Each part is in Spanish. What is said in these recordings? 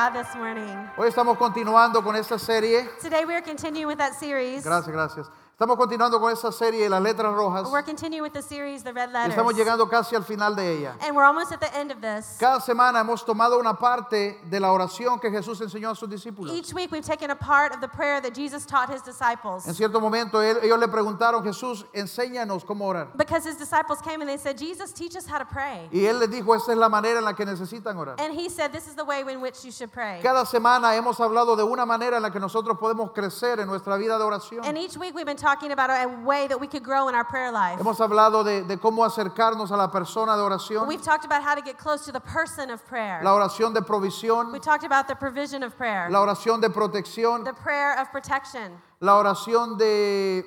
God this morning. Hoy estamos continuando con esta serie. Today we are continuing with that series. Gracias, gracias. Estamos continuando con esta serie, las letras rojas. We're continuing with the series, the red letters. estamos llegando casi al final de ella. And we're almost at the end of this. Cada semana hemos tomado una parte de la oración que Jesús enseñó a sus discípulos. Each week we've taken a part of the prayer that Jesus taught his disciples. En cierto momento él- ellos le preguntaron, Jesús, enséñanos cómo orar. Because his disciples came and they said, Jesus, teach us how to pray. Y él les dijo, esta es la manera en la que necesitan orar. And he said, This is the way in which you should pray. Cada semana hemos hablado de una manera en la que nosotros podemos crecer en nuestra vida de oración. And each week we've been talking about a way that we could grow in our prayer life. Hemos hablado de, de cómo acercarnos a la persona de oración, We've talked about how to get close to the person of prayer. la oración de provisión, We talked about the provision of prayer, la oración de protección, the prayer of protection, la oración de,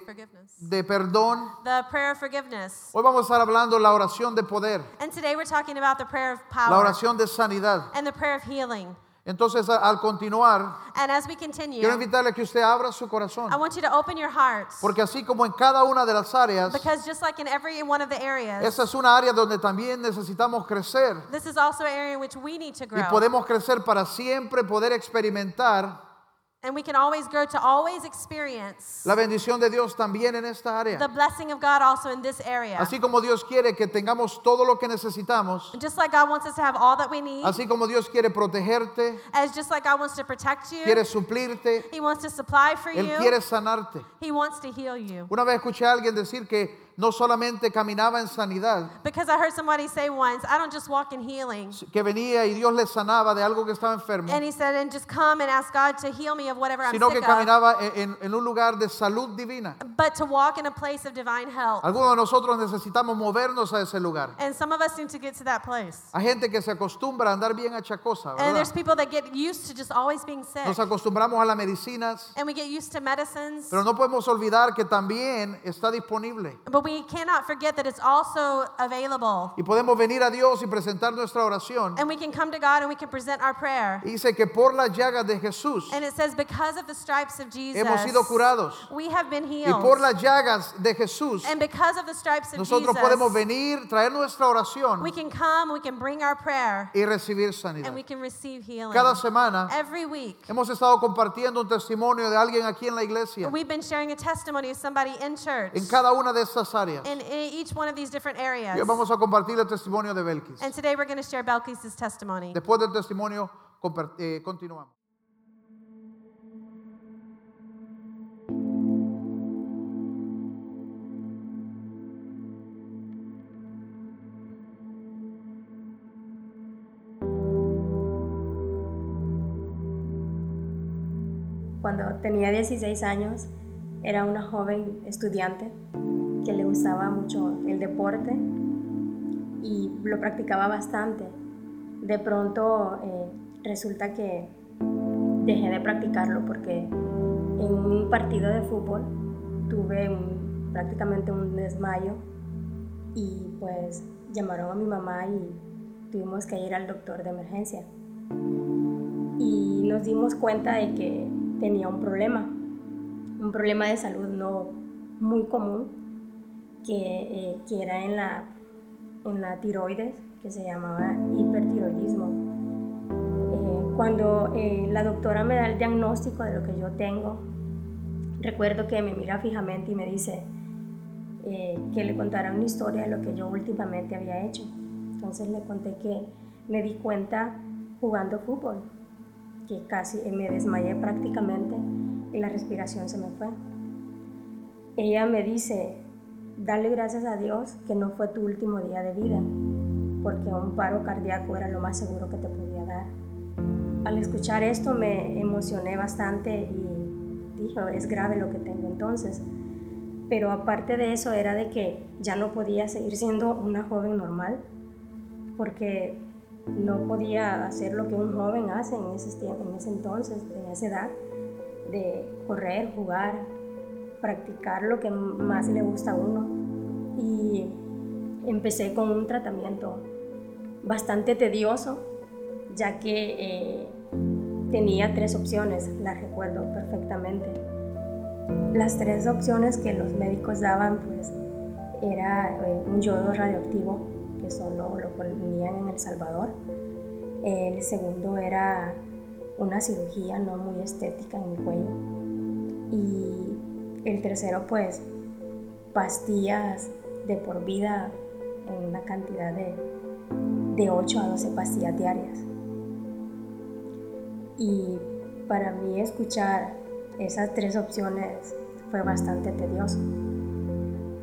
de perdón. the prayer of forgiveness. Hoy vamos a estar hablando de la oración de poder, And today we're talking about the prayer of la power oración de sanidad. and the prayer of healing. Entonces, al continuar, And as we continue, quiero invitarle a que usted abra su corazón, I want you to open your hearts. porque así como en cada una de las áreas, Because just like in every one of the areas, esa es una área donde también necesitamos crecer this is also an area in which we need to y grow. podemos crecer para siempre poder experimentar And we can always grow to always experience la bendición de Dios también en esta área. the blessing of God also in this area. Así como Dios quiere que tengamos todo lo que necesitamos, And just like God wants us to have all that we need, así como Dios quiere protegerte, as just like God wants to protect you, quiere suplirte, He wants to supply for Él you, quiere sanarte. He wants to heal you. Una vez escuché a alguien decir que no solamente caminaba en sanidad, Because I heard somebody say once, I don't just walk in healing. que venía y Dios le sanaba de algo que estaba enfermo, And he said, and just come and ask God to heal me of whatever I'm sino que sick of. caminaba en, en- en un lugar de salud divina. But to walk in a place of divine health. Algunos de nosotros necesitamos movernos a ese lugar. And some of us need to get to that place. Hay gente que se acostumbra a andar bien achacosa, And there's people that get used to just always being sick. Nos acostumbramos a las medicinas, And we get used to medicines. pero no podemos olvidar que también está disponible. But we cannot forget that it's also available. Y podemos venir a Dios y presentar nuestra oración. And we can come to God and we can present our prayer. Y dice que por las llagas de Jesús And it says, because of the stripes of Jesus, hemos sido curados. we have been Y healed. por las llagas de Jesús And because of the stripes of nosotros Jesus, podemos venir, traer nuestra oración we can come, we can bring our prayer, y recibir sanidad. and we can receive healing. Cada semana Every week. hemos estado compartiendo un testimonio de alguien aquí en la iglesia, We've been sharing a testimony of somebody in church en cada una de estas áreas. in, in each one of these different areas. Y hoy vamos a compartir el testimonio de Belkis. And today we're going to share Belkis' testimony. Después del testimonio compar- eh, continuamos. Cuando tenía 16 años, era una joven estudiante que le gustaba mucho el deporte y lo practicaba bastante. De pronto eh, resulta que dejé de practicarlo porque en un partido de fútbol tuve un- prácticamente un desmayo y pues llamaron a mi mamá y tuvimos que ir al doctor de emergencia y nos dimos cuenta de que tenía un problema, un problema de salud no muy común, que, eh, que era en la, en la tiroides, que se llamaba hipertiroidismo. Eh, cuando eh, la doctora me da el diagnóstico de lo que yo tengo, recuerdo que me mira fijamente y me dice eh, que le contara una historia de lo que yo últimamente había hecho. Entonces le conté que me di cuenta jugando fútbol, que casi me desmayé prácticamente y la respiración se me fue. Ella me dice, dale gracias a Dios que no fue tu último día de vida, porque un paro cardíaco era lo más seguro que te podía dar. Al escuchar esto me emocioné bastante y dije, es grave lo que tengo entonces. Pero aparte de eso era de que ya no podía seguir siendo una joven normal, porque no podía hacer lo que un joven hace en ese, en ese entonces, en esa edad, de correr, jugar, practicar lo que más le gusta a uno. Y empecé con un tratamiento bastante tedioso, ya que eh, tenía tres opciones, las recuerdo perfectamente. Las tres opciones que los médicos daban, pues, era eh, un yodo radioactivo, que solo lo ponían en El Salvador. El segundo era una cirugía no muy estética en mi cuello. Y el tercero, pues, pastillas de por vida en una cantidad de, de 8 a 12 pastillas diarias. Y para mí escuchar esas tres opciones fue bastante tedioso,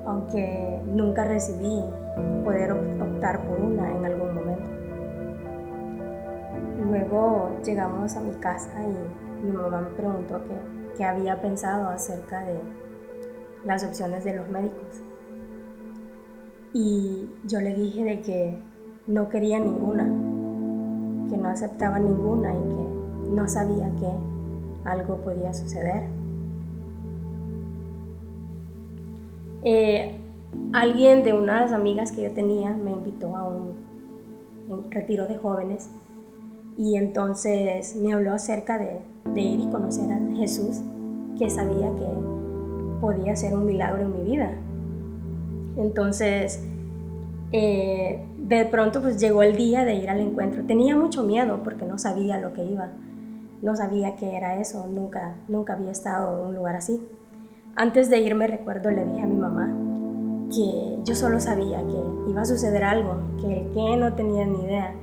aunque nunca recibí poder optar por una en algún momento. Luego llegamos a mi casa y mi mamá me preguntó qué, había pensado acerca de las opciones de los médicos. Y yo le dije de que no quería ninguna, que no aceptaba ninguna y que no sabía que algo podía suceder. Eh, alguien de unas amigas que yo tenía me invitó a un, retiro de jóvenes y entonces me habló acerca de, ir y conocer a Jesús, que sabía que podía ser un milagro en mi vida. Entonces, eh, de pronto pues llegó el día de ir al encuentro. Tenía mucho miedo porque no sabía lo que iba, no sabía qué era eso, nunca, nunca había estado en un lugar así. Antes de irme recuerdo le dije a mi mamá, que yo solo sabía que iba a suceder algo, que qué no tenía ni idea,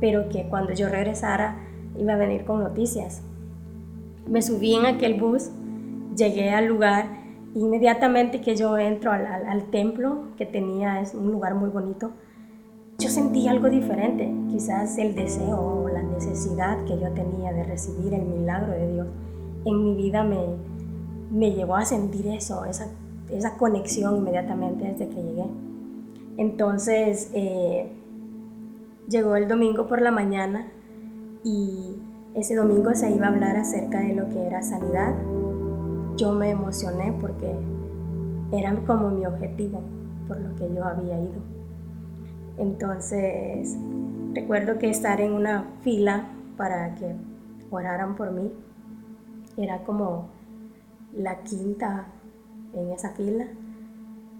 pero que cuando yo regresara iba a venir con noticias. Me subí en aquel bus, llegué al lugar, inmediatamente que yo entro al, templo, que tenía es un lugar muy bonito, yo sentí algo diferente, quizás el deseo o la necesidad que yo tenía de recibir el milagro de Dios en mi vida me, me llevó a sentir eso, esa esa conexión inmediatamente desde que llegué. Entonces, eh, llegó el domingo por la mañana y ese domingo se iba a hablar acerca de lo que era sanidad. Yo me emocioné porque era como mi objetivo, por lo que yo había ido. Entonces, recuerdo que estar en una fila para que oraran por mí era como la quinta en esa fila.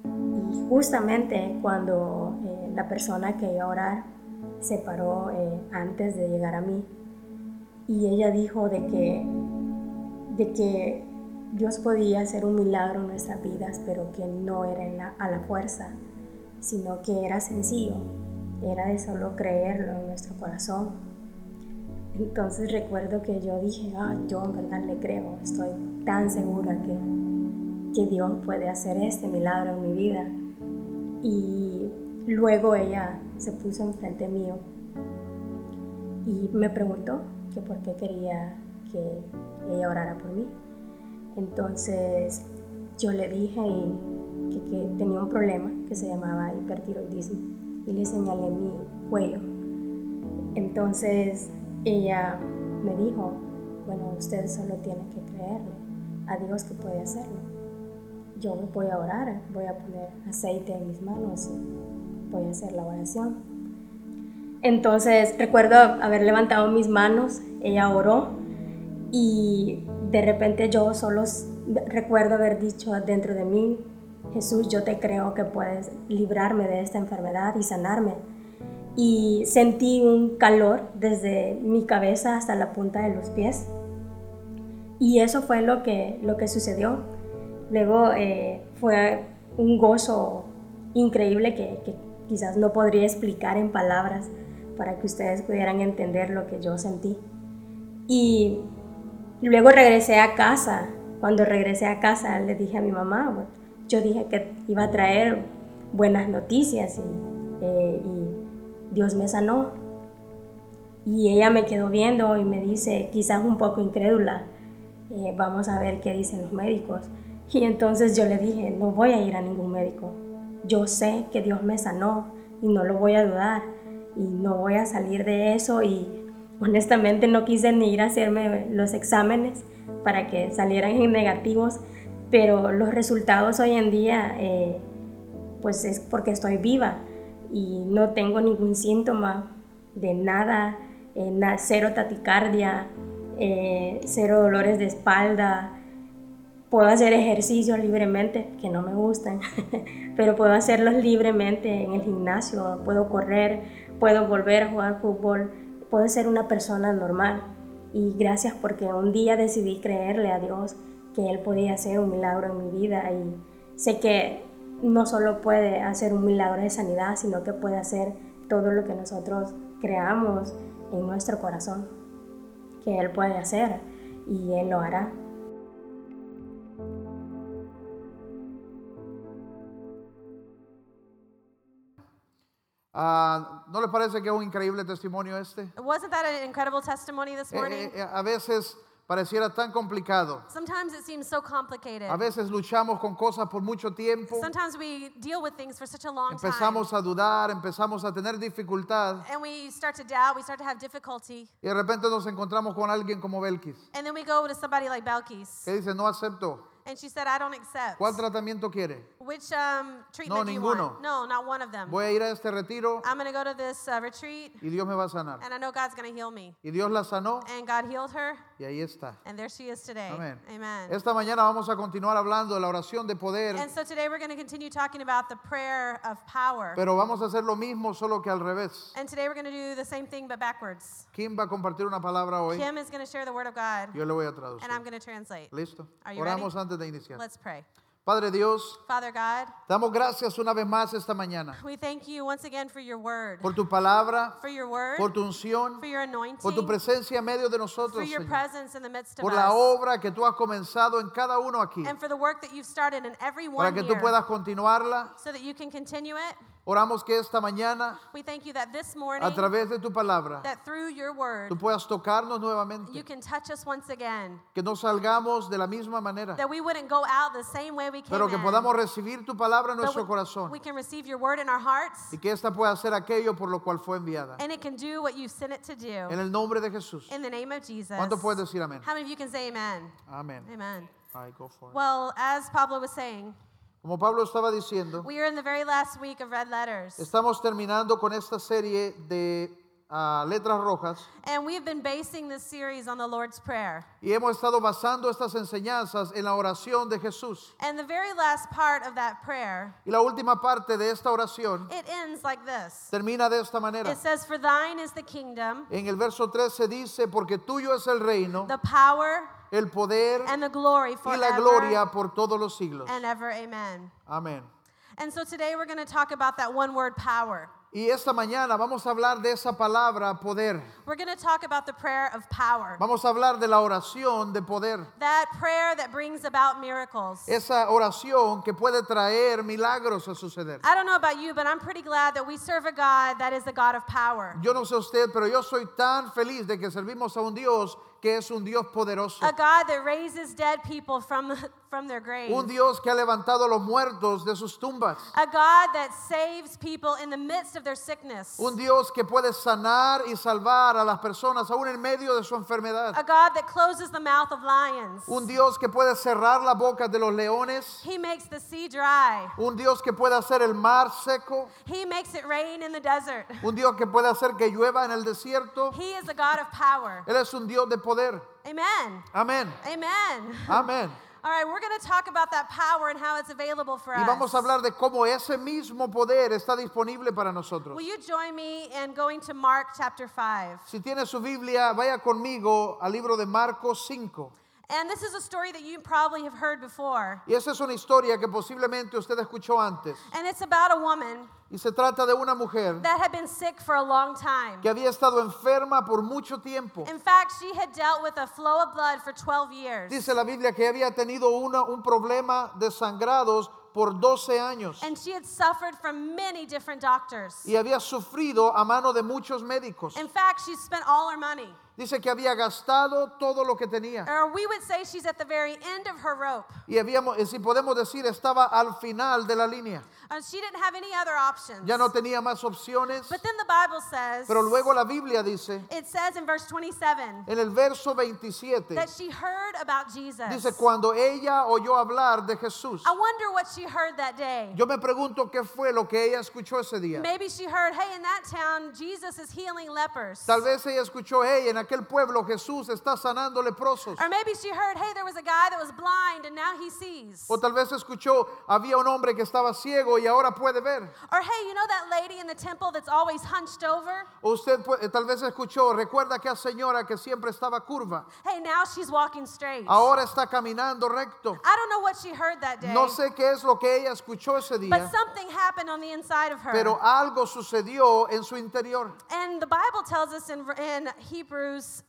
Y justamente cuando eh, la persona que iba a orar se paró eh, antes de llegar a mí y ella dijo de que, de que Dios podía hacer un milagro en nuestras vidas, pero que no era a la fuerza, sino que era sencillo, era de solo creerlo en nuestro corazón. Entonces recuerdo que yo dije, ah, yo en verdad le creo, estoy tan segura que que Dios puede hacer este milagro en mi vida. Y luego ella se puso enfrente mío y me preguntó que por qué quería que ella orara por mí. Entonces yo le dije que, tenía un problema que se llamaba hipertiroidismo y le señalé mi cuello. Entonces ella me dijo, bueno, usted solo tiene que creerle a Dios que puede hacerlo yo voy a orar, voy a poner aceite en mis manos voy a hacer la oración. Entonces recuerdo haber levantado mis manos, ella oró y de repente yo solo recuerdo haber dicho dentro de mí, Jesús, yo te creo que puedes librarme de esta enfermedad y sanarme. Y sentí un calor desde mi cabeza hasta la punta de los pies. Y eso fue lo que, lo que sucedió. Luego eh, fue un gozo increíble que, quizás no podría explicar en palabras para que ustedes pudieran entender lo que yo sentí. Y luego regresé a casa. Cuando regresé a casa le dije a mi mamá, yo dije que iba a traer buenas noticias y, eh, y Dios me sanó. Y ella me quedó viendo y me dice, quizás un poco incrédula, eh, vamos a ver qué dicen los médicos. Y entonces yo le dije, no voy a ir a ningún médico. Yo sé que Dios me sanó y no lo voy a dudar y no voy a salir de eso y honestamente no quise ni ir a hacerme los exámenes para que salieran en negativos, pero los resultados hoy en día eh, pues es porque estoy viva y no tengo ningún síntoma de nada, eh, cero taticardia, eh, cero dolores de espalda, puedo hacer ejercicios libremente, que no me gustan, pero puedo hacerlos libremente en el gimnasio, puedo correr, puedo volver a jugar fútbol, puedo ser una persona normal. Y gracias porque un día decidí creerle a Dios que Él podía hacer un milagro en mi vida y sé que no solo puede hacer un milagro de sanidad, sino que puede hacer todo lo que nosotros creamos en nuestro corazón, que Él puede hacer y Él lo hará. Ah, ¿No les parece que es un increíble testimonio este? Wasn't that an incredible testimony this Eh, morning? eh, eh, a veces pareciera tan complicado. Sometimes it seems so complicated. A veces luchamos con cosas por mucho tiempo. Sometimes we deal with things for such a long time. Empezamos a dudar, empezamos a tener dificultad And we start to doubt, we start to have difficulty. y de repente nos encontramos con alguien como Belkis And then we go to somebody like Belkis. que dice, no acepto. And she said, I don't accept. ¿Cuál tratamiento quiere? Which um, treatment do you ninguno. want? No, not one of them. Voy a ir a este retiro I'm going to go to this uh, retreat, y Dios me va a sanar. and I know God's going to heal me. Y Dios la sanó And God healed her, y ahí está. and there she is today. Amén. Amen. Esta mañana vamos a continuar hablando de la oración de poder, And so today we're going to continue talking about the prayer of power. pero vamos a hacer lo mismo solo que al revés. And today we're going to do the same thing but backwards. ¿Quién va a compartir una palabra hoy? Kim is going to share the word of God, Yo le voy a traducir. and I'm going to translate. ¿Listo? Are you Oramos antes de iniciar. Let's pray. Padre Dios, Father God, damos gracias una vez más esta mañana we thank you once again for your word, por tu palabra, for your word, por tu unción, for your anointing, por tu presencia en medio de for nosotros, your Señor. presence in the midst of Por la us, obra que tú has comenzado en cada uno aquí, and for the work that you've started in every para one que tú here, puedas continuarla. so that you can continue it. Oramos que esta mañana, We thank you that this morning, a través de tu palabra, that through your word, tú puedas tocarnos you nuevamente, can touch us once again, que no salgamos de la misma manera, that we wouldn't go out the same way we came pero que in, podamos recibir tu palabra en but nuestro we, corazón we can receive your word in our hearts, y que esta pueda hacer aquello por lo cual fue enviada. and it can do what you sent it to do. En el nombre de Jesús. In the name of Jesus. ¿Cuánto puedes decir amén? How many of you can say amen? Amén. Amen. Ay, go for it. Well, as Pablo was saying, Como Pablo estaba diciendo, we are in the very last week of red letters. estamos terminando con esta serie de ah, letras rojas And we've been basing this series on the Lord's Prayer. y hemos estado basando estas enseñanzas en la oración de Jesús. And the very last part of that prayer, Y la última parte de esta oración it ends like this. termina de esta manera. It says, For thine is the kingdom, En el verso 13 dice, porque tuyo es el reino, the power, el poder and the glory y la gloria por todos los siglos. and ever. Amen. Amén. And so today we're going to talk about that one word power. Y esta mañana vamos a hablar de esa palabra poder. We're going to talk about the prayer of power. Vamos a hablar de la oración de poder. That prayer that brings about miracles. Esa oración que puede traer milagros a suceder. I don't know about you, but I'm pretty glad that we serve a God that is a God of power. Yo no sé usted, pero yo soy tan feliz de que servimos a un Dios que es un Dios poderoso. A God that raises dead people from, from their graves. Un Dios que ha levantado a los muertos de sus tumbas. A God that saves people in the midst of their sickness. Un Dios que puede sanar y salvar a las personas aún en medio de su enfermedad. A God that closes the mouth of lions. Un Dios que puede cerrar la boca de los leones. He makes the sea dry. Un Dios que puede hacer el mar seco. He makes it rain in the desert. Un Dios que puede hacer que llueva en el desierto. He is a God of power. Él es un Dios de poder. Amen. Amén. Amen. Amén. All right, we're going to talk about that power and how it's available for Y vamos a us. hablar de cómo ese mismo poder está disponible para nosotros. Will you join me in going to Mark chapter 5? Si tiene su Biblia, vaya conmigo al libro de Marcos 5. And this is a story that you probably have heard before. Y esa es una historia que posiblemente usted escuchó antes. And it's about a woman Y se trata de una mujer that had been sick for a long time. que había estado enferma por mucho tiempo. In fact, she had dealt with a flow of blood for 12 years. Dice la Biblia que había tenido una- un problema de sangrados por 12 años And she had suffered from many different doctors. y había sufrido a mano de muchos médicos. In fact, she spent all her money. Dice que había gastado todo lo que tenía. Or we would say she's at the very end of her rope. Y habíamos, y si podemos decir, estaba al final de la línea. And she didn't have any other options. Ya no tenía más opciones. But then the Bible says, Pero luego la Biblia dice, it says in verse 27, en el verso 27, that she heard about Jesus. dice, cuando ella oyó hablar de Jesús, I wonder what she heard that day? Yo me pregunto qué fue lo que ella escuchó ese día. Maybe she heard, hey, in that town, Jesus is healing lepers. Tal vez ella escuchó, hey, en aquel pueblo Jesús está sanando leprosos. Or maybe she heard, hey, there was a guy that was blind and now he sees. O tal vez escuchó, había un hombre que estaba ciego y ahora puede ver. Or hey, you know that lady in the temple that's always hunched over? O usted pu- tal vez escuchó, recuerda aquella señora que siempre estaba curva. Hey, now she's walking straight. Ahora está caminando recto. I don't know what she heard that day. No sé qué es lo que ella escuchó ese But día, something happened on the inside of her. pero algo sucedió en su interior. and the Bible tells us in, in Hebrews 10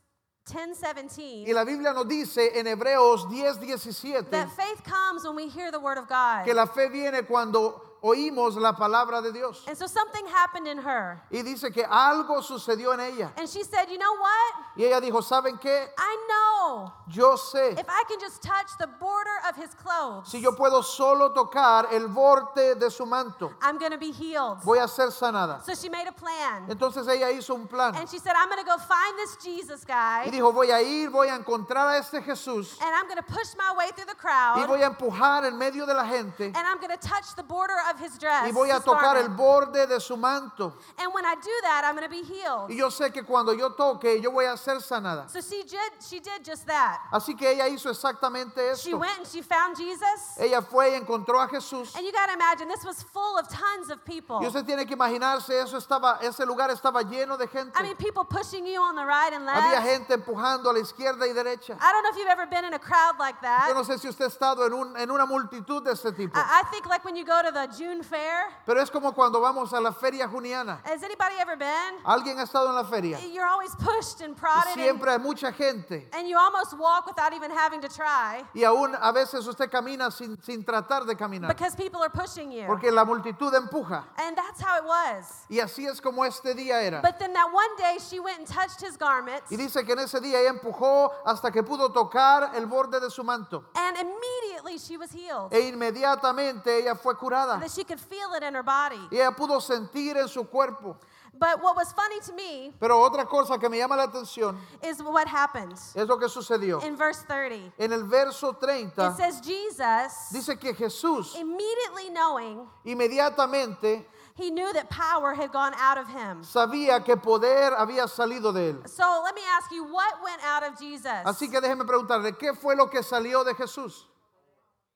17 Y la Biblia nos dice en Hebreos 10, 17 that faith comes when we hear the word of God. que la fe viene cuando oímos la palabra de Dios. and so something happened in her. Y dice que algo sucedió en ella. And she said, You know what? Y ella dijo, ¿saben qué? I know Yo sé, if I can just touch the border of his clothes, si yo puedo solo tocar el borde de su manto, I'm going to be healed. voy a ser sanada. So she made a plan. Entonces ella hizo un plan. And she said, I'm going to go find this Jesus guy. Y dijo, voy a ir, voy a encontrar a este Jesús And I'm going to push my way through the y crowd. voy a empujar en medio de la gente And I'm going to touch the border of his dress. y voy a his tocar el garment. borde de su manto. And when I do that, I'm going to be healed. Y yo sé que cuando yo toque, yo voy a ser sanada. So she did, she did just that. Así que ella hizo exactamente She went and she found Jesus. Ella fue y encontró a Jesús. And you got to imagine, this was full of tons of people. Y usted tiene que imaginarse, eso estaba, ese lugar estaba lleno de gente. I mean, people pushing you on the right and Había left. gente empujando a la izquierda y derecha. I don't know if you've ever been in a crowd like Yo that. no sé si usted ha estado en, un- en una multitud de este tipo. I, I think like when you go to the June fair. Pero es como cuando vamos a la feria juniana. Has anybody ever been? ¿Alguien ha estado en la feria? You're always pushed and prodded. Siempre hay mucha gente. and you almost walk without even having to try Y aún a veces usted camina sin, sin tratar de caminar. because people are pushing you. Porque la multitud empuja. And that's how it was. Y así es como este día era. But then that one day she went and touched his garments. Y dice que en ese día ella empujó hasta que pudo tocar el borde de su manto. And immediately she was healed. E inmediatamente ella fue curada. That she could feel it in her body. Y ella pudo sentir en su cuerpo. But what was funny to me Pero otra cosa que me llama la atención is what happened es lo que sucedió. in verse 30. En el verso It 30 says, Jesus, dice que Jesús immediately knowing, inmediatamente he knew that power had gone out of him. sabía que poder había salido de él. So let me ask you, what went out of Jesus? Así que déjeme preguntarle, ¿qué fue lo que salió de Jesús?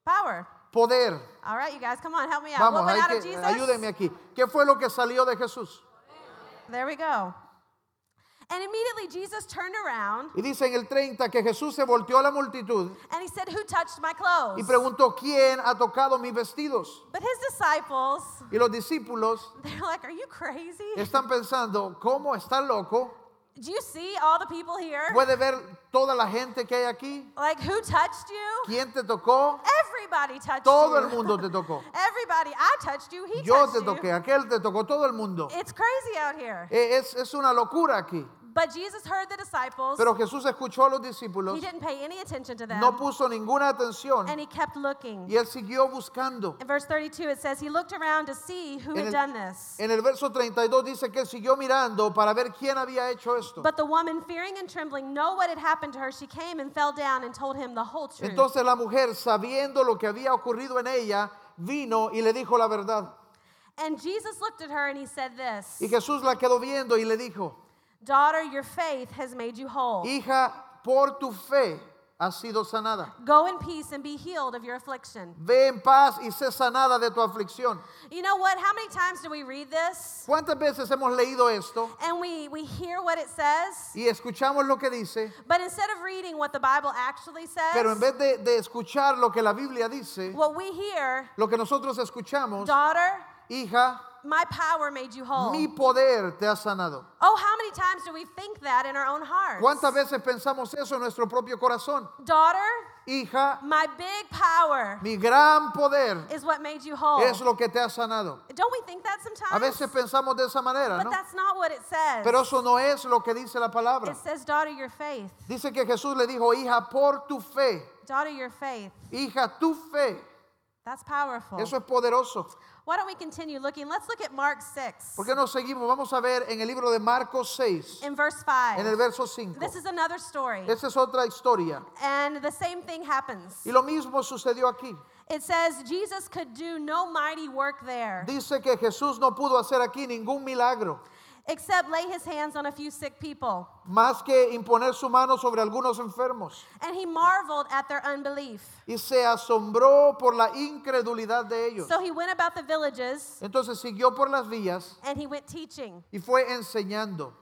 Power. Poder. All right, you guys, come on, help me out. Vamos, hay out of que, Jesus? ayúdenme aquí. ¿Qué fue lo que salió de Jesús? There we go. And immediately Jesus turned around Y dice en el 30 que Jesús se volteó a la multitud and he said, Who touched my clothes? y preguntó, ¿quién ha tocado mis vestidos? But his disciples, Y los discípulos they're like, Are you crazy? están pensando, ¿cómo está loco? Do you see all the people here? ¿Puede ver toda la gente que hay aquí? Like, who touched you? ¿Quién te tocó? Everybody touched Todo you. el mundo te tocó. Everybody. I touched you. He Yo touched te you. toqué, aquel te tocó, todo el mundo. It's crazy out here. Eh, Es, es una locura aquí. But Jesus heard the disciples. Pero Jesús escuchó a los discípulos, he didn't pay any attention to them. no puso ninguna atención and he kept looking. y él siguió buscando. In verse 32, it says, He looked around to see who had done this. En el verso 32 dice que él siguió mirando para ver quién había hecho esto. But the woman, fearing and trembling, know what had happened to her, she came and fell down and told him the whole truth. Entonces la mujer, sabiendo lo que había ocurrido en ella, vino y le dijo la verdad. and Jesus looked at her and he said this Y Jesús la quedó viendo y le dijo, Daughter, your faith has made you whole. hija, por tu fe has sido sanada. Go in peace and be healed of your affliction. Ve en paz y sé sanada de tu aflicción. You know what? How many times do we read this ¿Cuántas veces hemos leído esto and we, we hear what it says? y escuchamos lo que dice, But instead of reading what the Bible actually says, pero en vez de, de escuchar lo que la Biblia dice, what we hear, lo que nosotros escuchamos, daughter, hija, my power made you whole. mi poder te ha sanado. Oh, how many times do we think that in our own hearts? ¿Cuántas veces pensamos eso en nuestro propio corazón? Daughter, Hija, my big power mi gran poder is what made you whole. es lo que te ha sanado. Don't we think that sometimes? A veces pensamos de esa manera, but ¿no? that's not what it says. Pero eso no es lo que dice la palabra. it says, daughter, your faith. Dice que Jesús le dijo, hija, por tu fe, Daughter, your faith. hija, tu fe. That's powerful. Eso es poderoso. Why don't we continue looking? Let's look at Mark 6 ¿Por qué no seguimos? Vamos a ver en el libro de Marcos 6, in verse 5. en el verso 5. This is another story. Esa es otra historia. And the same thing happens. Y lo mismo sucedió aquí. It says Jesus could do no mighty work there Dice que Jesús no pudo hacer aquí ningún milagro, except lay his hands on a few sick people. más que imponer su mano sobre algunos enfermos. And he marveled at their unbelief. Y se asombró por la incredulidad de ellos. So he went about the villages Entonces siguió por las vías and he went teaching. y fue enseñando.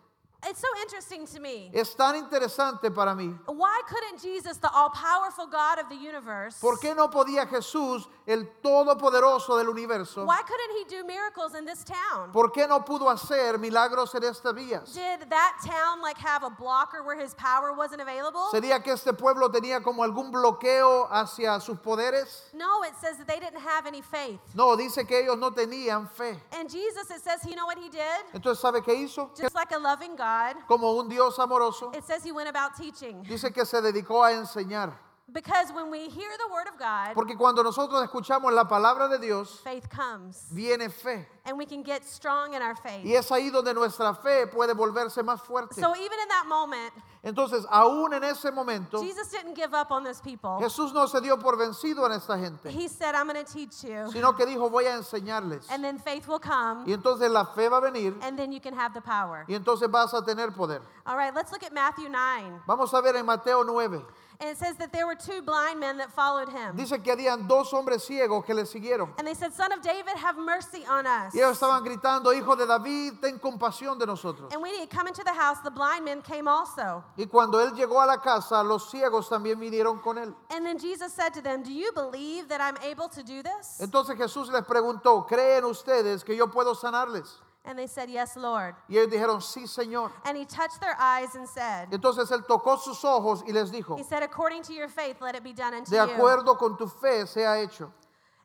It's so interesting to me. Es tan interesante para mí. Why couldn't Jesus, the all powerful God of the universe, ¿Por qué no podía Jesús, el todopoderoso del universo, why couldn't he do miracles in this town? por qué no pudo hacer milagros en estas vías? Did that town like have a blocker where his power wasn't available? ¿Sería que este pueblo tenía como algún bloqueo hacia sus poderes? No, it says that they didn't have any faith. No, dice que ellos no tenían fe. And Jesus, it says, you know what he did? Entonces, ¿sabe qué hizo? Just like a loving God, Como un Dios amoroso, it says he went about teaching. dice que se dedicó a enseñar. Because when we hear the word of God, Porque cuando nosotros escuchamos la palabra de Dios, faith comes. viene fe. And we can get strong in our faith. Y es ahí donde nuestra fe puede volverse más fuerte. So even in that moment, Entonces, aún en ese momento, Jesus didn't give up on those people. Jesús no se dio por vencido en esta gente, He said, I'm going to teach you. sino que dijo, voy a enseñarles. And then faith will come. Y entonces la fe va a venir And then you can have the power. y entonces vas a tener poder. All right, let's look at Matthew 9. Vamos a ver en Mateo 9. And it says that there were two blind men that followed him. Dice que habían dos hombres ciegos que le siguieron. And they said, Son of David, have mercy on us. Y ellos estaban gritando, hijo de David, ten compasión de nosotros. And when he had come into the house, the blind men came also. Y cuando él llegó a la casa, los ciegos también vinieron con él. And then Jesus said to them, Do you believe that I'm able to do this? Entonces Jesús les preguntó, ¿creen ustedes que yo puedo sanarles? And they said, Yes, Lord. Y ellos dijeron, sí, Señor. And he touched their eyes and said, Entonces él tocó sus ojos y les dijo, He said, According to your faith, let it be done unto de you. acuerdo con tu fe sea hecho.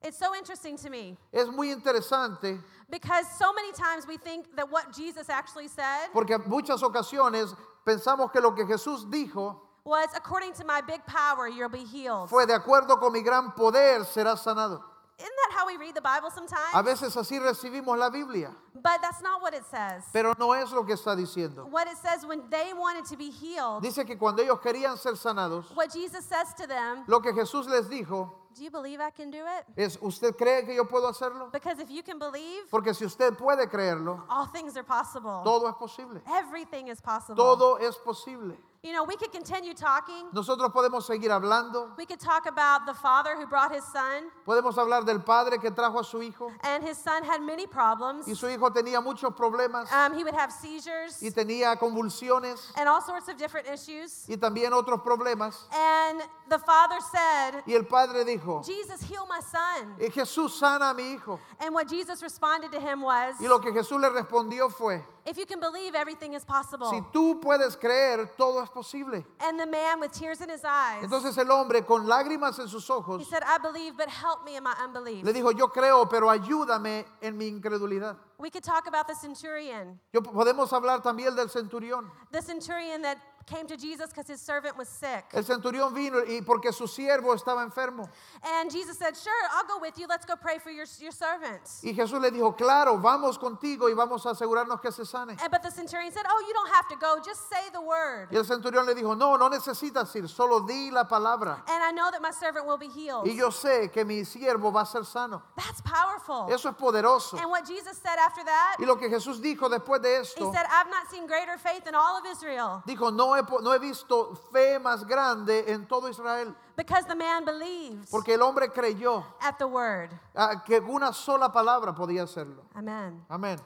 It's so interesting to me Es muy interesante because so many times we think that what Jesus actually said porque muchas ocasiones pensamos que lo que Jesús dijo was, According to my big power, you'll be healed. fue de acuerdo con mi gran poder será sanado. Isn't that how we read the Bible A sometimes? veces así recibimos la Biblia, But that's not what it says. pero no es lo que está diciendo. What it says when they wanted to be healed, Dice que cuando ellos querían ser sanados, what Jesus says to them, lo que Jesús les dijo Do you believe I can do it? es, ¿usted cree que yo puedo hacerlo? Because if you can believe, Porque si usted puede creerlo, all things are possible. todo es posible. Everything is possible. Todo es posible. You know, we could continue talking. Nosotros podemos seguir hablando, We could talk about the father who brought his son, podemos hablar del padre que trajo a su hijo and his son had many problems. y su hijo tenía muchos problemas Um, he would have seizures y tenía convulsiones and all sorts of different issues. y también otros problemas. And the father said, Y el padre dijo, Jesus, heal my son. "Eh, Jesús sana a mi hijo. And what Jesus responded to him was, Y lo que Jesús le respondió fue, If you can believe, everything is possible. si tú puedes creer, todo es posible. And the man with tears in his eyes, Entonces el hombre con lágrimas en sus he ojos said, I believe, but help me in my unbelief. le dijo, yo creo, pero ayúdame en mi incredulidad. We could talk about the centurion, Yo, podemos hablar también del centurión. the centurion that came to Jesus because his servant was sick. El centurión vino y porque su siervo estaba enfermo. And Jesus said, Sure, I'll go with you. Let's go pray for your, your servant. Y Jesús le dijo, claro, vamos contigo y vamos a asegurarnos que se sane. And, but the centurion said, Oh, you don't have to go. Just say the word. Y el centurión le dijo, no, no necesitas ir, solo di la palabra. And I know that my servant will be healed. Y yo sé que mi siervo va a ser sano. That's powerful. Eso es poderoso. And what Jesus said after that, Y lo que Jesús dijo después de he esto, said, I've not seen greater faith in all of Israel dijo, no he, po- no he visto fe más grande en todo Israel. because the man believed Porque el hombre creyó at the word. ah, que una sola palabra podía hacerlo. Amen. Amén.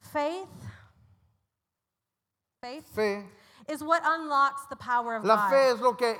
Faith, faith Fe. is what unlocks the power of La God. fe es lo que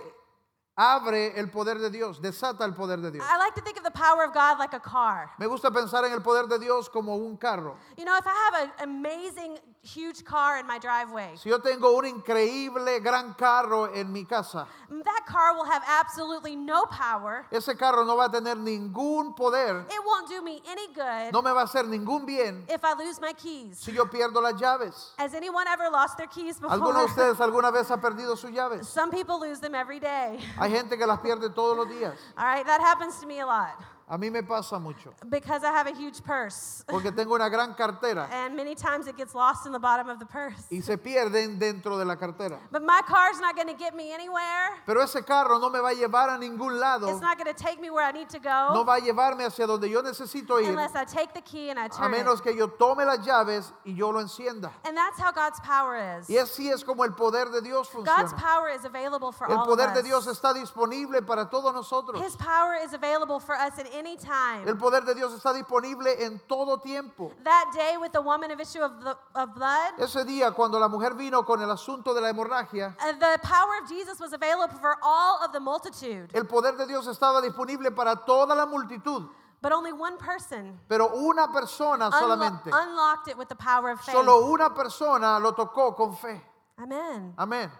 abre el poder de Dios, desata el poder de Dios. I like to think of the power of God like a car. Me gusta pensar en el poder de Dios como un carro. You know, if I have an amazing, huge car in my driveway, Si yo tengo un increíble gran carro en mi casa, that car will have absolutely no power. ese carro no va a tener ningún poder, It won't do me any good no me va a hacer ningún bien if I lose my keys. si yo pierdo las llaves. Has anyone ever lost their keys before? ¿Alguno de ustedes alguna vez ha perdido sus llaves? Some people lose them every day. Hay gente que las pierde todos los días. All right, that happens to me a lot. A mí me pasa mucho, because I have a huge purse. porque tengo una gran cartera And many times it gets lost in the bottom of the purse. y se pierden dentro de la cartera. But my car's not going to get me anywhere. Pero ese carro no me va a llevar a ningún lado, It's not going to take me where I need to no go va a llevarme hacia donde yo necesito ir, unless I take the key and I a turn it. menos que yo tome las llaves y yo lo encienda. And that's how God's power is. Y así es como el poder de Dios God's funciona. power is available for El all poder of de us. Dios está disponible para todos nosotros. His power is available for us at any time. El poder de Dios está disponible en todo tiempo. That day with the woman of issue of, the, of blood, Ese día cuando la mujer vino con el asunto de la hemorragia, uh, the power of Jesus was available for all of the multitude. el poder de Dios estaba disponible para toda la multitud, But only one person pero una persona unlo- solamente, unlocked it with the power of faith. solo una persona lo tocó con fe. Amen. Amén.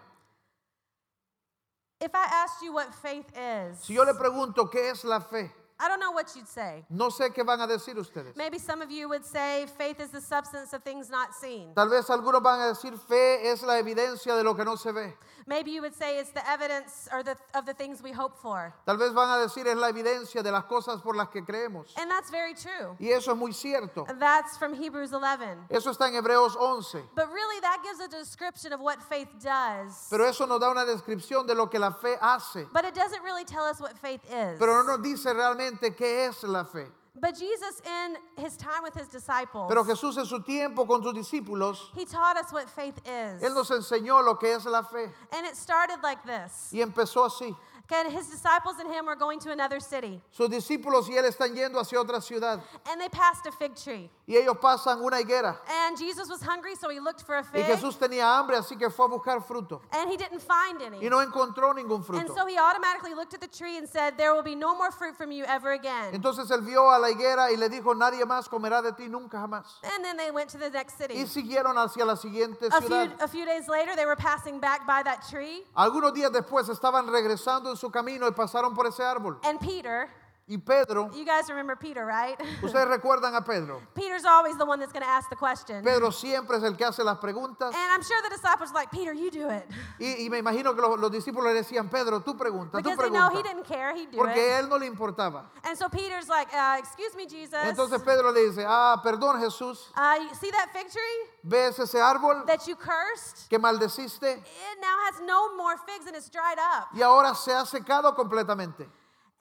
If I asked you what faith is, Si yo le pregunto qué es la fe, I don't know what you'd say. no sé qué van a decir ustedes. Maybe some of you would say faith is the substance of things not seen. Tal vez algunos van a decir fe es la evidencia de lo que no se ve. Maybe you would say it's the evidence or the, of the things we hope for. Tal vez van a decir es la evidencia de las cosas por las que creemos. And that's very true. Y eso es muy cierto. That's from Hebrews 11. Eso está en Hebreos 11. But really, that gives a description of what faith does. Pero eso nos da una descripción de lo que la fe hace. But it doesn't really tell us what faith is. Pero no nos dice realmente qué es la fe. But Jesus, in his time with his disciples, Pero Jesús en su tiempo con sus discípulos, he taught us what faith is. Él nos enseñó lo que es la fe. And it started like this. Y empezó así. Okay, his disciples and him were going to another city, Sus discípulos y Él están yendo hacia otra ciudad. and they passed a fig tree. Y ellos pasan una higuera. And Jesus was hungry, so he looked for a Y fig, Jesús tenía hambre, así que fue a buscar fruto. and he didn't find any. Y no encontró ningún And fruto. so he automatically looked at the tree and said, There will be no more fruit from you ever again. Entonces Él vio a la higuera y le dijo, nadie más comerá de ti nunca jamás. And then they went to the next city. Y siguieron hacia la siguiente A few, ciudad. a few days later, they were passing back by that tree, Algunos días después estaban regresando en su camino y pasaron por ese árbol. and Peter, Y Pedro, you guys remember Peter, right? ustedes recuerdan a Pedro. Peter's always the one that's going to ask the question. Pedro siempre es el que hace las preguntas. And I'm sure the disciples like, Peter, you do it. Y, y me imagino que los, los discípulos le decían, Pedro, tú pregunta, tú Because they know he didn't care, he'd do Porque it. él no le importaba. And so Peter's like, uh, Excuse me, Jesus. Entonces Pedro le dice, ah, perdón Jesús, Uh, you see that fig tree ¿ves ese árbol that you cursed? que maldeciste? It now has no more figs and it's dried up. Y ahora se ha secado completamente.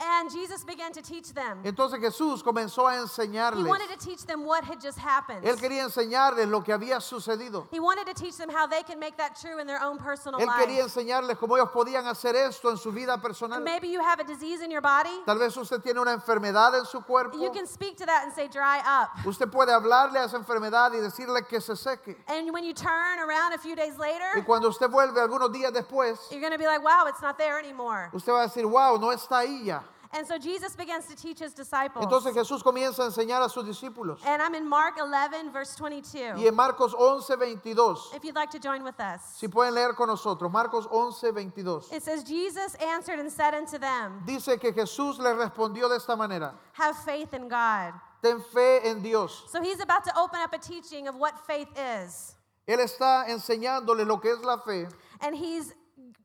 And Jesus began to teach them. Entonces Jesús comenzó a He enseñarles. wanted to teach them what had just happened. Él quería enseñarles lo que había sucedido. He wanted to teach them how they can make that true in their own personal Él quería life. enseñarles cómo ellos podían hacer esto en su vida personal. Maybe you have a disease in your body. Tal vez usted tiene una enfermedad en su cuerpo. You can speak to that and say, dry up. Usted puede hablarle a esa enfermedad y decirle que se seque. And when you turn around a few days Y later, cuando usted vuelve algunos días después, you're going to be like, wow, it's not there anymore. usted va a decir, wow, no está ahí ya. And so Jesus begins to teach his disciples. Entonces Jesús comienza a enseñar a sus discípulos. And I'm in Mark 11, verse 22. Y en Marcos 11, 22, If you'd like to join with us. si pueden leer con nosotros, Marcos 11, 22. It says, Jesus answered and said unto them, Dice que Jesús le respondió de esta manera, Have faith in God. ten fe en Dios. So he's about to open up a teaching of what faith is. Él está enseñándoles lo que es la fe And he's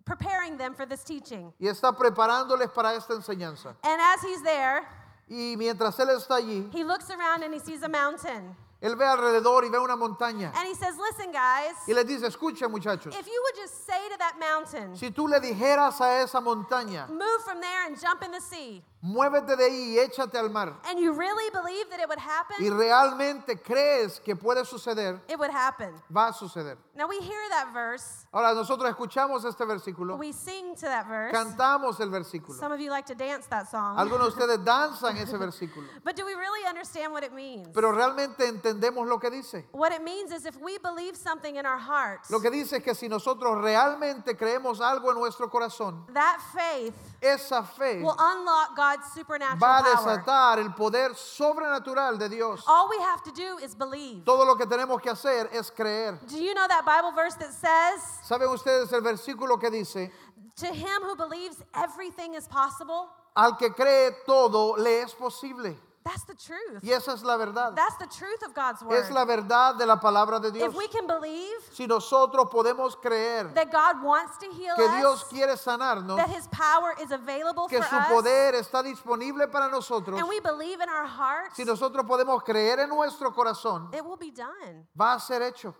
preparing them for this teaching. y está preparándoles para esta enseñanza. And as he's there, Y mientras Él está allí, he looks around and he sees a mountain. Él ve alrededor y ve una montaña. And he says, Listen, guys, Y les dice, escuchen muchachos, if you would just say to that mountain, si tú le dijeras a esa montaña, move from there and jump in the sea, muévete de ahí y échate al mar, and you really believe that it would y happen, realmente crees que puede suceder, it would happen. va a suceder. Now we hear that verse, Ahora nosotros escuchamos este versículo, we sing to that verse. cantamos el versículo. Some of you like to dance that song. Algunos de ustedes danzan ese versículo, But do we really understand what it means? pero realmente entendemos lo que dice. What it means is if we believe something in our hearts, Lo que dice es que si nosotros realmente creemos algo en nuestro corazón, that faith esa fe will unlock God's supernatural va a power. desatar el poder sobrenatural de Dios. All we have to do is believe. Todo lo que tenemos que hacer es creer. Do you know that Bible verse that says, ¿Saben ustedes el versículo que dice, To him who believes everything is possible? al que cree todo le es posible? That's the truth. Y esa es la verdad. That's the truth of God's word. Es la verdad de la palabra de Dios. if we can believe Si nosotros podemos creer that God wants to heal que Dios us, quiere sanarnos, that His power is available que for su us, poder está disponible para nosotros, and we believe in our hearts, si nosotros podemos creer en nuestro corazón, it will be done. va a ser hecho.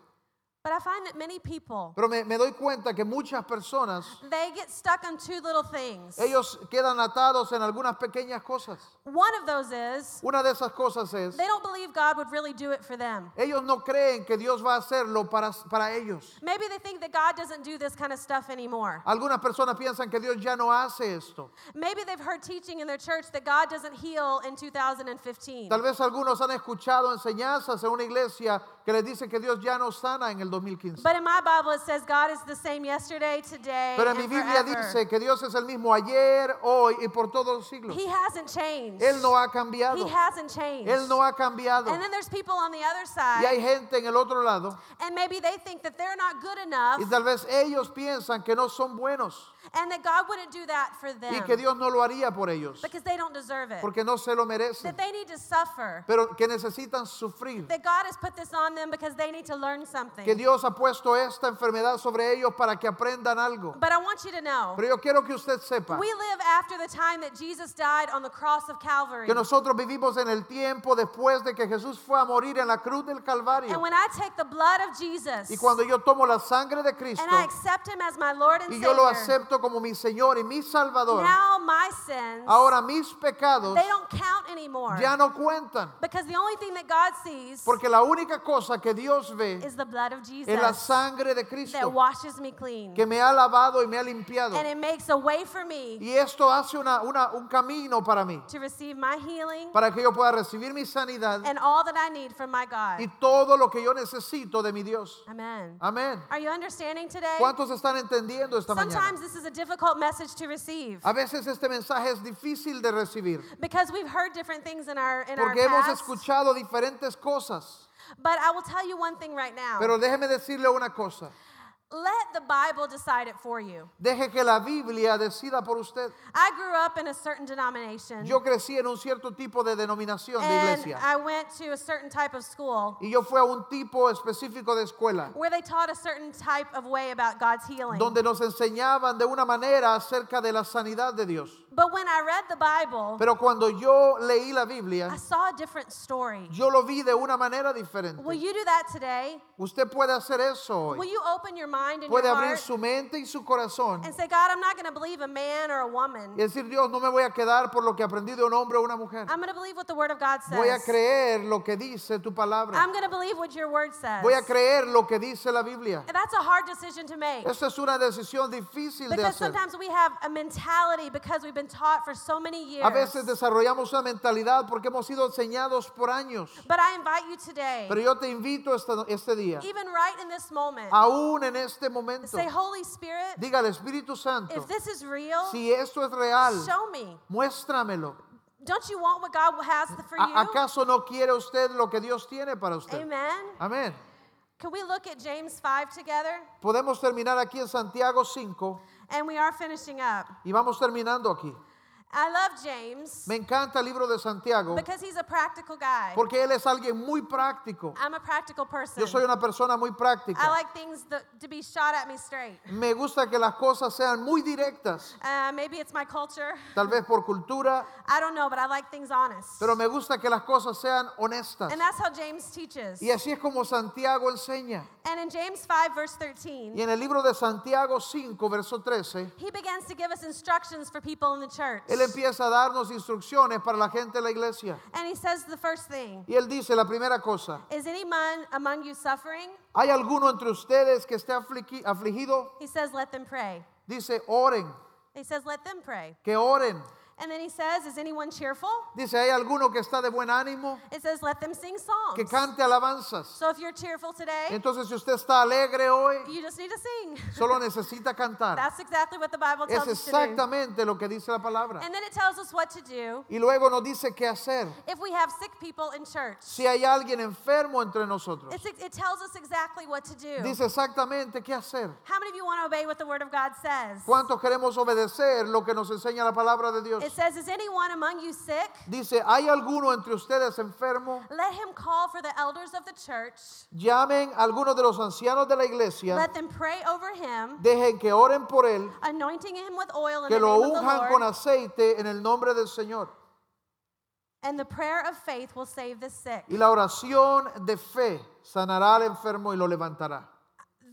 But I find that many people, Pero me, me doy cuenta que muchas personas, they get stuck on two little things. ellos quedan atados en algunas pequeñas cosas. One of those is Una de esas cosas es, they don't believe God would really do it for them. ellos no creen que Dios va a hacerlo para, para ellos. Maybe they think that God doesn't do this kind of stuff anymore. Algunas personas piensan que Dios ya no hace esto. Maybe they've heard teaching in their church that God doesn't heal in 2015. Tal vez algunos han escuchado enseñanzas en una iglesia que les dice que Dios ya no sana en el 2015. But in my Bible, it says God is the same yesterday, today, Pero en mi and Biblia forever. dice que Dios es el mismo ayer, hoy y por todos los siglos. He hasn't changed. Él no ha He cambiado. hasn't changed. Él no ha cambiado. And then there's people on the other Y hay side, gente en el otro lado and maybe they think that they're not good enough y tal vez ellos piensan que no son buenos and that God wouldn't do that for them y que Dios no lo haría por ellos because they don't deserve it. porque no se lo merecen, That they need to suffer. pero que necesitan sufrir. That God has put this on them because they need to learn something. Que Dios ha puesto esta enfermedad sobre ellos para que aprendan algo. But I want you to know, Pero yo quiero que usted sepa we live after the time that Jesus died on the cross of Calvary. que nosotros vivimos en el tiempo después de que Jesús fue a morir en la cruz del And Calvario. when I take the blood of Jesus Y cuando yo tomo la sangre de Cristo and I accept him as my Lord and y yo lo acepto como mi Señor y mi Salvador, now my sins, ahora mis pecados they don't count anymore. ya no cuentan. Because the only thing that God sees Porque la única cosa que Dios ve is the blood of Jesus es la sangre de that Cristo washes me clean. que me ha lavado y me ha limpiado. And it makes a way for me Y esto hace una, una- un camino para mí, to receive my healing para que yo pueda recibir mi sanidad and all that I need from my God. y todo lo que yo necesito de mi Dios. Amen. Amén. Are you understanding today? ¿Cuántos están entendiendo esta mañana? Sometimes this is a difficult message to receive A veces este mensaje es difícil de recibir because we've heard different things in our in our porque hemos past. escuchado diferentes cosas. But I will tell you one thing right now. Pero déjeme decirle una cosa. Let the Bible decide it for you. Deje que la Biblia decida por usted. I grew up in a certain denomination. Yo crecí en un cierto tipo de denominación de and iglesia. I went to a certain type of school Y yo fui a un tipo específico de escuela where they taught a certain type of way about God's healing. donde nos enseñaban de una manera acerca de la sanidad de Dios. But when I read the Bible, Pero cuando yo leí la I Biblia, saw a different story. yo lo vi de una manera diferente. Will you do that today? Usted puede hacer eso Will hoy. you open your mind and Puede your abrir heart su mente y su corazón and say, God, I'm not going to believe a man or a woman. y decir, Dios, no me voy a quedar por lo que aprendí de un hombre o una mujer. I'm going to believe what the Word of God Voy a says. creer lo que dice tu palabra. I'm going to believe what your Word says. Voy a creer lo que dice la Biblia. And that's a hard decision to make. Es una decisión difícil de Because hacer. sometimes we have a mentality because we've been taught for so many years. A veces desarrollamos una mentalidad porque hemos sido enseñados por años. But I invite you today, Pero yo te invito este, este día, even right in this moment, aún en este momento, say, Holy Spirit, diga al Espíritu Santo, if this is real, si esto es real, show me. muéstramelo. Don't you want what God has for ¿A- you? ¿Acaso no quiere usted lo que Dios tiene para usted? Amen. Amén. Can we look at James 5 together? Podemos terminar aquí en Santiago 5 And we are finishing up. y vamos terminando aquí. I love James Me encanta el libro de Santiago because he's a practical guy. porque él es alguien muy práctico. I'm a practical person. Yo soy una persona muy I práctica. like things that, to be shot at me straight. Me gusta que las cosas sean muy directas, Uh, maybe it's my culture. tal vez por cultura, I don't know, but I like things honest. pero me gusta que las cosas sean honestas. And that's how James teaches. Y así es como Santiago enseña. And in James 5, verse 13, Y en el libro de Santiago 5, verso 13, he begins to give us instructions for people in the church. Él empieza a darnos instrucciones para la gente de la iglesia. And he says the first thing Y él dice la primera cosa, Is any man among you suffering? ¿hay alguno entre ustedes que esté afligido? He says, Let them pray. Dice, oren, He says, Let them pray. que oren. And then he says, Is anyone cheerful? Dice, ¿hay alguno que está de buen ánimo? It says, Let them sing songs. Que cante alabanzas. So if you're cheerful today, Entonces, si usted está alegre hoy, you just need to sing. solo necesita cantar. That's exactly what the Bible Es tells us to do. exactamente lo que dice la palabra. And then it tells us what to do Y luego nos dice qué hacer. if we have sick people in church. Si hay alguien enfermo entre nosotros, It's, it tells us exactly what to do. dice exactamente qué hacer. How many of you want to obey what the Word of God says? ¿Cuántos queremos obedecer lo que nos enseña la palabra de Dios? It says, Is anyone among you sick? Dice, ¿hay alguno entre ustedes enfermo? Let him call for the elders of the church. Llamen a algunos de los ancianos de la iglesia, Let them pray over him, dejen que oren por él, anointing him with oil in que the lo name of the unjan con Lord. aceite en el nombre del Señor. And the prayer of faith will save the sick. Y la oración de fe sanará al enfermo y lo levantará.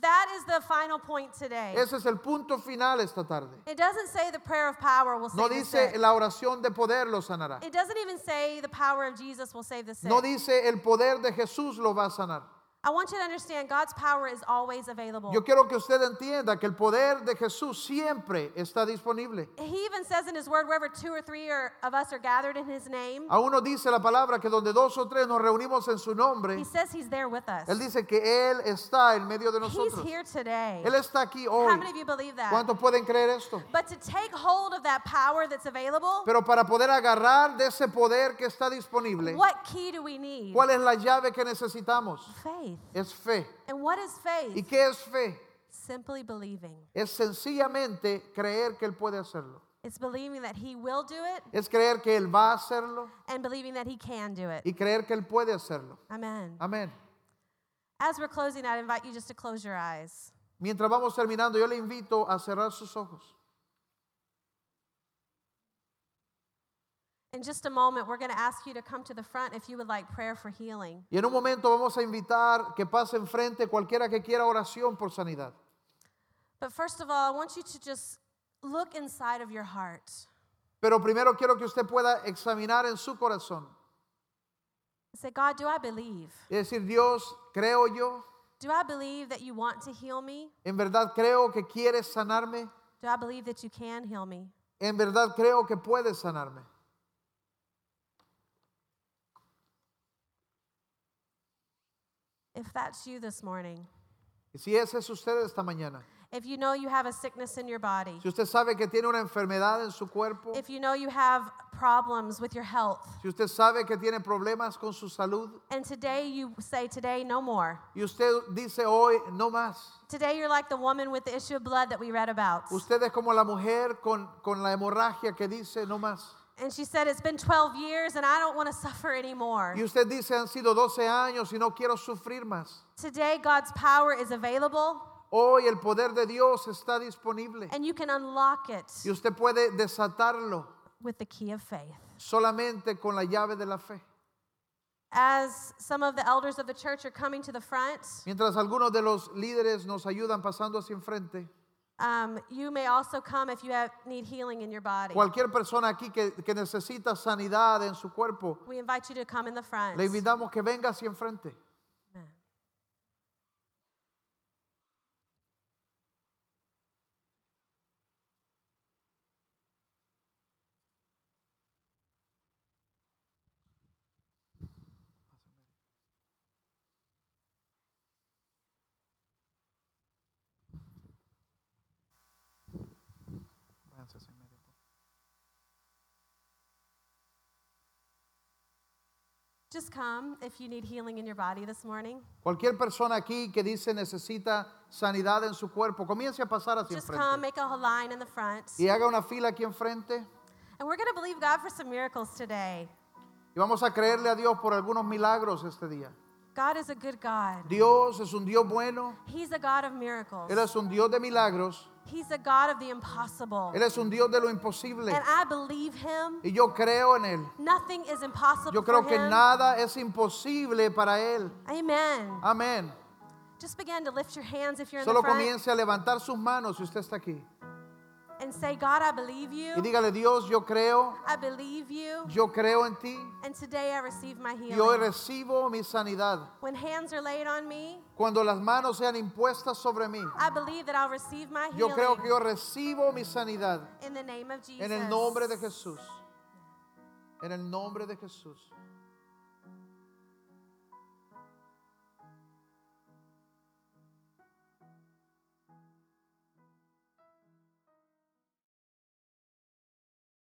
That is the final point today. Ese es el punto final esta tarde. It doesn't say the prayer of power will No save the dice sick. la oración de poder lo sanará. It doesn't even say the power of Jesus will save the sick. No dice el poder de Jesús lo va a sanar. I want you to understand God's power is always available. Yo quiero que usted entienda que el poder de Jesús siempre está disponible. He even says in his word, wherever two or three are, of us are gathered in his name, Aún nos dice la palabra que donde dos o tres nos reunimos en su nombre, he says he's there with us. Él dice que Él está en medio de He's nosotros. here today. Él está aquí How hoy. many of you believe that? ¿Cuántos pueden creer esto? But to take hold of that power that's available, Pero para poder agarrar de ese poder que está disponible, what key do we need? ¿cuál es la llave que necesitamos? Faith. Es fe. And what is ¿Y faith? qué es fe? Simply believing. Es sencillamente creer que Él puede hacerlo. It's believing that he will do it Es creer que Él va a hacerlo and believing that he can do it. y creer que Él puede hacerlo. Amen. Amén. As we're closing, I'd invite you just to close your eyes. Mientras vamos terminando, yo le invito a cerrar sus ojos. In just a moment, we're going to ask you to come to the front if you would like prayer for healing. Y en un momento vamos a invitar que pase enfrente cualquiera que quiera oración por sanidad. But first of all, I want you to just look inside of your heart. Pero primero quiero que usted pueda examinar en su corazón. Say, God, do I believe? Y decir, Dios, creo yo, Do I believe that you want to heal me? en verdad creo que quieres sanarme, Do I believe that you can heal me? en verdad creo que puedes sanarme. If that's you this morning, Y si ese es usted esta mañana, if you know you have a sickness in your body, si usted sabe que tiene una enfermedad en su cuerpo, if you know you have problems with your health, si usted sabe que tiene problemas con su salud, and today you say, Today, no more. y usted dice hoy, no más. Today, you're like the woman with the issue of blood that we read about. Usted es como la mujer con, con la hemorragia que dice, no más. And she said, It's been 12 years and I don't want to suffer anymore. Y usted dice, han sido 12 años y no quiero sufrir más. Today, God's power is available Hoy el poder de Dios está disponible and you can unlock it y usted puede desatarlo with the key of faith. solamente con la llave de la fe. As some of the elders of the church are coming to the front, Mientras algunos de los líderes nos ayudan pasando hacia enfrente, um, you may also come if you have, need healing in your body. cualquier persona aquí que, que necesita sanidad en su cuerpo, We invite you to come in the front. le invitamos que venga hacia enfrente. Just come if you need healing in your body this morning. Cualquier persona aquí que dice necesita sanidad en su cuerpo, comience a pasar hacia Just come, enfrente make a line in the front. y haga una fila aquí enfrente And we're going to believe God for some miracles today. y vamos a creerle a Dios por algunos milagros este día. God is a good God. Dios es un Dios bueno, He's a God of miracles. Él es un Dios de milagros, He's a God of the impossible. Él es un Dios de lo imposible And I believe him. y yo creo en Él. Nothing is impossible Yo creo for que him. nada es imposible para Él. Amen. Amén. Just begin to lift your hands if you're in Solo the front comience a levantar sus manos si usted está aquí and say, God, I believe you. y dígale, Dios, yo creo, I believe you. yo creo en ti And today I receive my y hoy healing. recibo mi sanidad. When hands are laid on me, Cuando las manos sean impuestas sobre mí, I believe that I'll receive my yo creo healing que yo recibo mi sanidad in the name of Jesus. en el nombre de Jesús. En el nombre de Jesús.